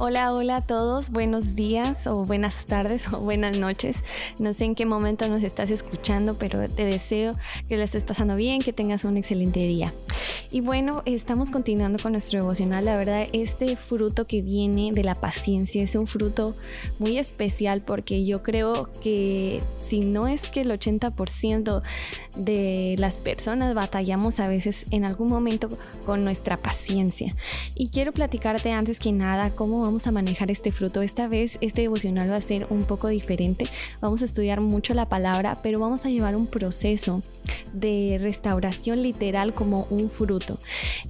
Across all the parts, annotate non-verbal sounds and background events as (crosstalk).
Hola, hola a todos, buenos días o buenas tardes (laughs) o buenas noches. No sé en qué momento nos estás escuchando, pero te deseo que la estés pasando bien, que tengas un excelente día. Y bueno, estamos continuando con nuestro devocional. La verdad, este fruto que viene de la paciencia es un fruto muy especial porque yo creo que si no es que el 80% de las personas batallamos a veces en algún momento con nuestra paciencia. Y quiero platicarte antes que nada cómo vamos a manejar este fruto. Esta vez este devocional va a ser un poco diferente. Vamos a estudiar mucho la palabra, pero vamos a llevar un proceso de restauración literal como un fruto.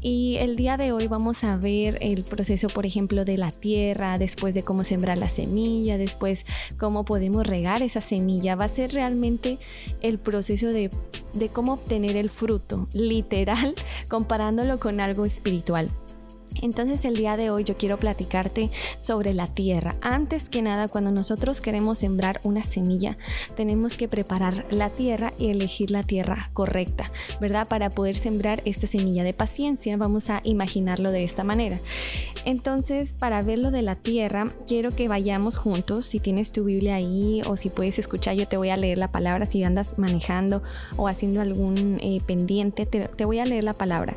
Y el día de hoy vamos a ver el proceso, por ejemplo, de la tierra, después de cómo sembrar la semilla, después cómo podemos regar esa semilla. Va a ser realmente el proceso de, de cómo obtener el fruto, literal, (laughs) comparándolo con algo espiritual. Entonces el día de hoy yo quiero platicarte sobre la tierra. Antes que nada, cuando nosotros queremos sembrar una semilla, tenemos que preparar la tierra y elegir la tierra correcta, ¿verdad? Para poder sembrar esta semilla de paciencia, vamos a imaginarlo de esta manera. Entonces, para ver lo de la tierra, quiero que vayamos juntos. Si tienes tu Biblia ahí o si puedes escuchar, yo te voy a leer la palabra. Si andas manejando o haciendo algún eh, pendiente, te, te voy a leer la palabra.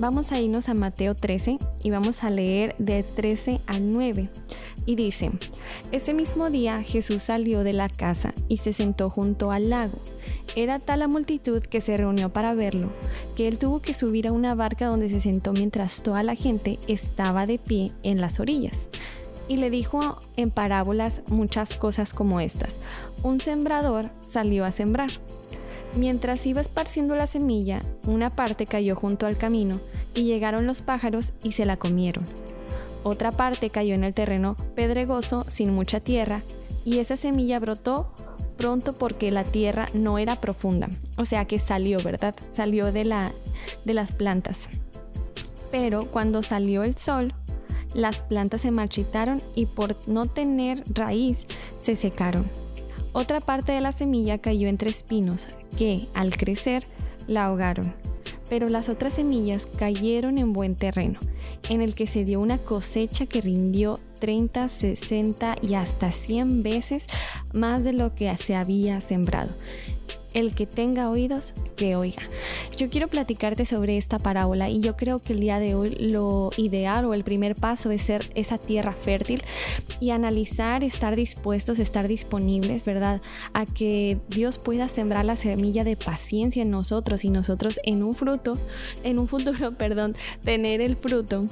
Vamos a irnos a Mateo 13 y vamos a leer de 13 a 9. Y dice, ese mismo día Jesús salió de la casa y se sentó junto al lago. Era tal la multitud que se reunió para verlo, que él tuvo que subir a una barca donde se sentó mientras toda la gente estaba de pie en las orillas. Y le dijo en parábolas muchas cosas como estas. Un sembrador salió a sembrar. Mientras iba esparciendo la semilla, una parte cayó junto al camino y llegaron los pájaros y se la comieron. Otra parte cayó en el terreno pedregoso sin mucha tierra y esa semilla brotó pronto porque la tierra no era profunda, o sea que salió, ¿verdad? Salió de, la, de las plantas. Pero cuando salió el sol, las plantas se marchitaron y por no tener raíz se secaron. Otra parte de la semilla cayó entre espinos que, al crecer, la ahogaron. Pero las otras semillas cayeron en buen terreno, en el que se dio una cosecha que rindió 30, 60 y hasta 100 veces más de lo que se había sembrado el que tenga oídos, que oiga. Yo quiero platicarte sobre esta parábola y yo creo que el día de hoy lo ideal o el primer paso es ser esa tierra fértil y analizar, estar dispuestos, estar disponibles, ¿verdad? A que Dios pueda sembrar la semilla de paciencia en nosotros y nosotros en un fruto, en un futuro, (laughs) perdón, tener el fruto,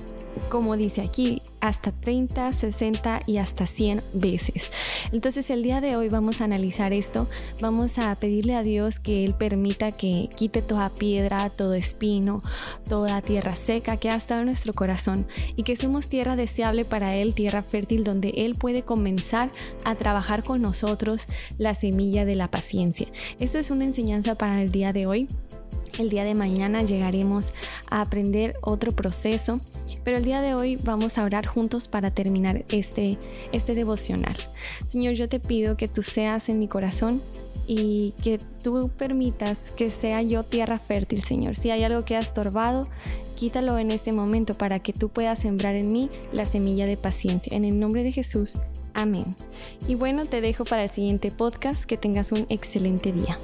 como dice aquí, hasta 30, 60 y hasta 100 veces. Entonces el día de hoy vamos a analizar esto, vamos a pedirle a Dios Dios que Él permita que quite toda piedra, todo espino, toda tierra seca que ha estado en nuestro corazón y que somos tierra deseable para Él, tierra fértil donde Él puede comenzar a trabajar con nosotros la semilla de la paciencia. Esta es una enseñanza para el día de hoy. El día de mañana llegaremos a aprender otro proceso, pero el día de hoy vamos a orar juntos para terminar este, este devocional. Señor, yo te pido que tú seas en mi corazón y que tú permitas que sea yo tierra fértil, Señor. Si hay algo que ha estorbado, quítalo en este momento para que tú puedas sembrar en mí la semilla de paciencia. En el nombre de Jesús, amén. Y bueno, te dejo para el siguiente podcast. Que tengas un excelente día.